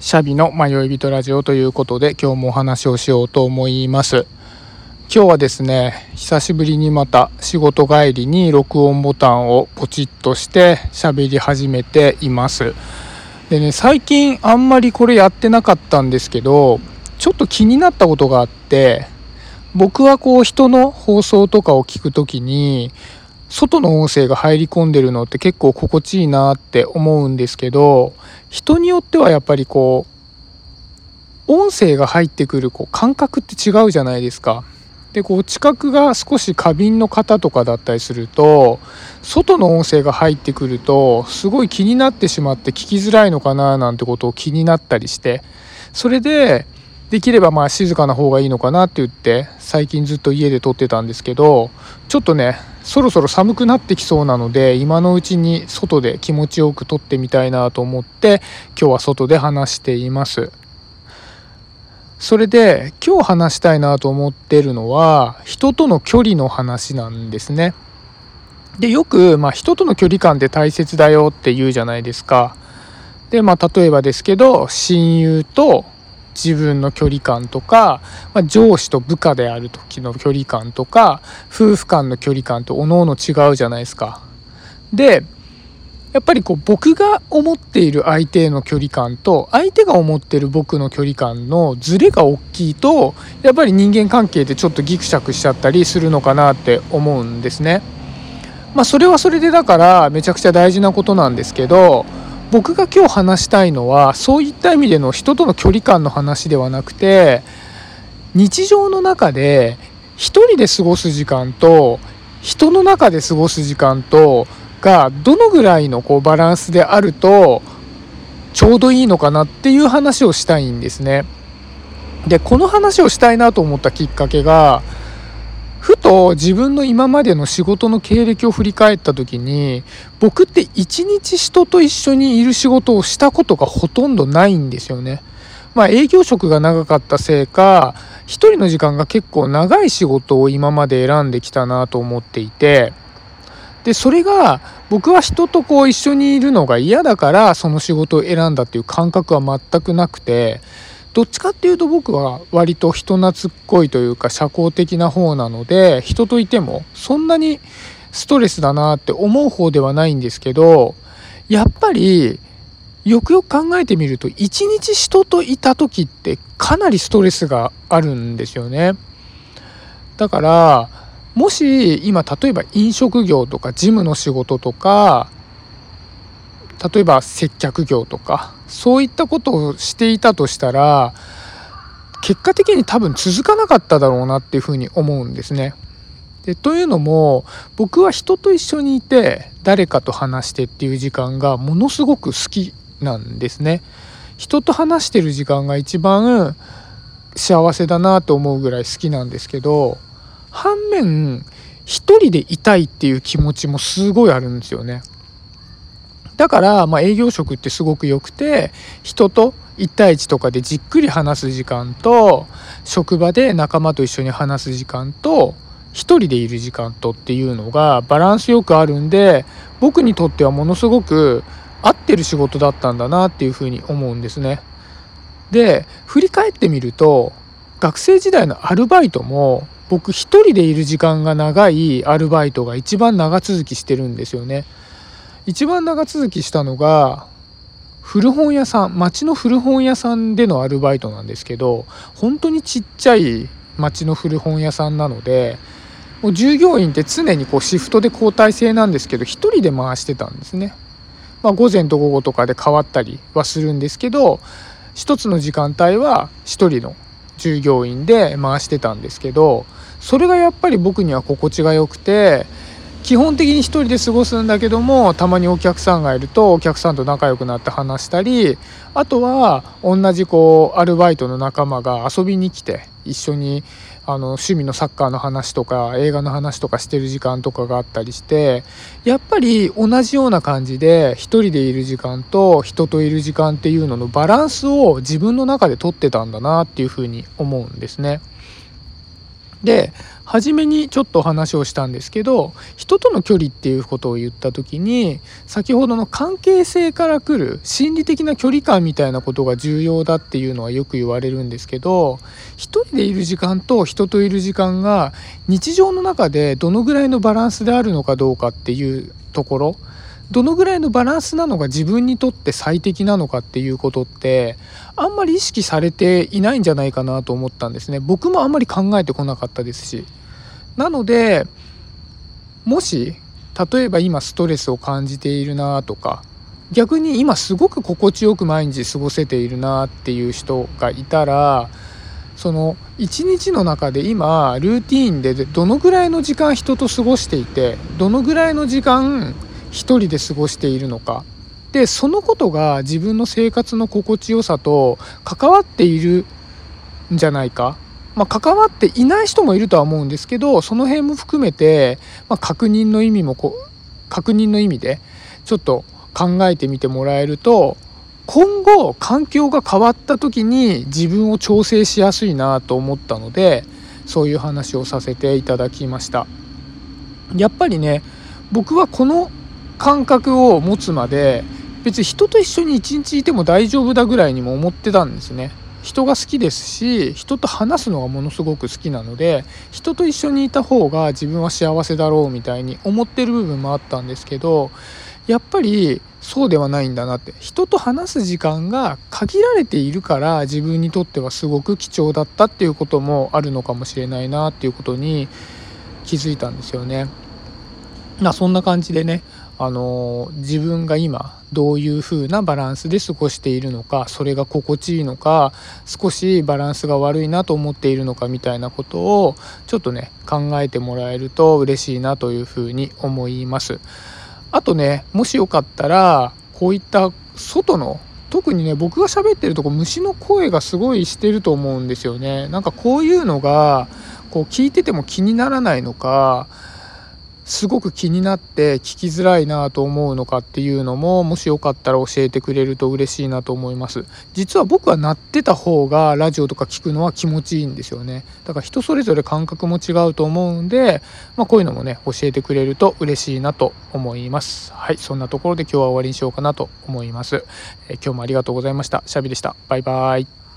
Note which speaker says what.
Speaker 1: シャビの迷い人ラジオということで今日もお話をしようと思います。今日はですね久しぶりにまた仕事帰りに録音ボタンをポチッとして喋り始めています。でね最近あんまりこれやってなかったんですけどちょっと気になったことがあって僕はこう人の放送とかを聞く時に外の音声が入り込んでるのって結構心地いいなって思うんですけど人によってはやっぱりこう音声が入ってくるこう感覚って違うじゃないですか。でこう知覚が少し過敏の方とかだったりすると外の音声が入ってくるとすごい気になってしまって聞きづらいのかななんてことを気になったりしてそれでできればまあ静かな方がいいのかなって言って最近ずっと家で撮ってたんですけどちょっとねそろそろ寒くなってきそうなので今のうちに外で気持ちよく撮ってみたいなと思って今日は外で話しています。それで今日話したいなと思ってるのは人との距離の話なんですね。でよく、まあ、人との距離感って大切だよって言うじゃないですか。でまあ例えばですけど親友と自分の距離感とか、まあ、上司と部下である時の距離感とか夫婦間の距離感とおのおの違うじゃないですか。でやっぱりこう僕が思っている相手への距離感と相手が思ってる僕の距離感のズレが大きいとやっぱり人間関係ってちょっとギクシャクしちゃったりするのかなって思うんですね。まあそれはそれでだからめちゃくちゃ大事なことなんですけど僕が今日話したいのはそういった意味での人との距離感の話ではなくて日常の中で一人で過ごす時間と人の中で過ごす時間とがどのぐらいのこうバランスであるとちょうどいいのかなっていう話をしたいんですね。でこの話をしたいなと思ったきっかけがふと自分の今までの仕事の経歴を振り返った時に僕って一日人と一緒にいる仕事をしたことがほとんどないんですよね。まあ営業職が長かったせいか一人の時間が結構長い仕事を今まで選んできたなと思っていてでそれが僕は人とこう一緒にいるのが嫌だからその仕事を選んだっていう感覚は全くなくてどっちかっていうと僕は割と人懐っこいというか社交的な方なので人といてもそんなにストレスだなって思う方ではないんですけどやっぱりよくよく考えてみると一日人といた時ってかなりストレスがあるんですよね。だからもし今例えば飲食業とか事務の仕事とか例えば接客業とかそういったことをしていたとしたら結果的に多分続かなかっただろうなっていうふうに思うんですね。でというのも僕は人と一緒にいて誰かと話してっていう時間がものすごく好きなんですね。人と話してる時間が一番幸せだなと思うぐらい好きなんですけど反面一人でいたいっていう気持ちもすごいあるんですよね。だから、まあ、営業職ってすごく良くて人と1対1とかでじっくり話す時間と職場で仲間と一緒に話す時間と1人でいる時間とっていうのがバランスよくあるんで僕にとってはものすごく合ってる仕事だったんだなっていうふうに思うんですね。で振り返ってみると学生時代のアルバイトも僕一人でいる時間が長いアルバイトが一番長続きしてるんですよね。一番長続きしたのが古本屋さん町の古本屋さんでのアルバイトなんですけど本当にちっちゃい町の古本屋さんなのでもう従業員って常にこうシフトで交代制なんですけど1人で回してたんですね。まあ、午前と午後とかで変わったりはするんですけど1つの時間帯は1人の従業員で回してたんですけどそれがやっぱり僕には心地が良くて基本的に1人で過ごすんだけどもたまにお客さんがいるとお客さんと仲良くなって話したりあとは同じこうアルバイトの仲間が遊びに来て一緒にあの趣味のサッカーの話とか映画の話とかしてる時間とかがあったりしてやっぱり同じような感じで1人でいる時間と人といる時間っていうののバランスを自分の中で取ってたんだなっていうふうに思うんですね。で初めにちょっとお話をしたんですけど人との距離っていうことを言った時に先ほどの関係性から来る心理的な距離感みたいなことが重要だっていうのはよく言われるんですけど一人でいる時間と人といる時間が日常の中でどのぐらいのバランスであるのかどうかっていうところどのぐらいのバランスなのが自分にとって最適なのかっていうことってあんまり意識されていないんじゃないかなと思ったんですね。僕もあんまり考えてこなかったですし。なのでもし例えば今ストレスを感じているなとか逆に今すごく心地よく毎日過ごせているなっていう人がいたらその一日の中で今ルーティーンでどのぐらいの時間人と過ごしていてどのぐらいの時間一人で過ごしているのか。でそのことが自分の生活の心地よさと関わっているんじゃないか、まあ、関わっていない人もいるとは思うんですけどその辺も含めて、まあ、確認の意味もこ確認の意味でちょっと考えてみてもらえると今後環境が変わった時に自分を調整しやすいなと思ったのでそういう話をさせていただきました。やっぱりね僕はこの感覚を持つまで別に人と一緒に一日いても大丈夫だぐらいにも思ってたんですね人が好きですし人と話すのがものすごく好きなので人と一緒にいた方が自分は幸せだろうみたいに思ってる部分もあったんですけどやっぱりそうではないんだなって人と話す時間が限られているから自分にとってはすごく貴重だったっていうこともあるのかもしれないなっていうことに気づいたんですよね。まあそんな感じでねあの自分が今どういう風なバランスで過ごしているのかそれが心地いいのか少しバランスが悪いなと思っているのかみたいなことをちょっとね考えてもらえると嬉しいなという風に思います。あとねもしよかったらこういった外の特にね僕が喋ってるとこ虫の声がすごいしてると思うんですよね。なんかこういうのがこう聞いてても気にならないのかすごく気になって聞きづらいなと思うのかっていうのももしよかったら教えてくれると嬉しいなと思います。実は僕は鳴ってた方がラジオとか聞くのは気持ちいいんですよね。だから人それぞれ感覚も違うと思うんで、まあ、こういうのもね教えてくれると嬉しいなと思います。はいそんなところで今日は終わりにしようかなと思います、え今日もありがとうございました。シャビでした。バイバーイ。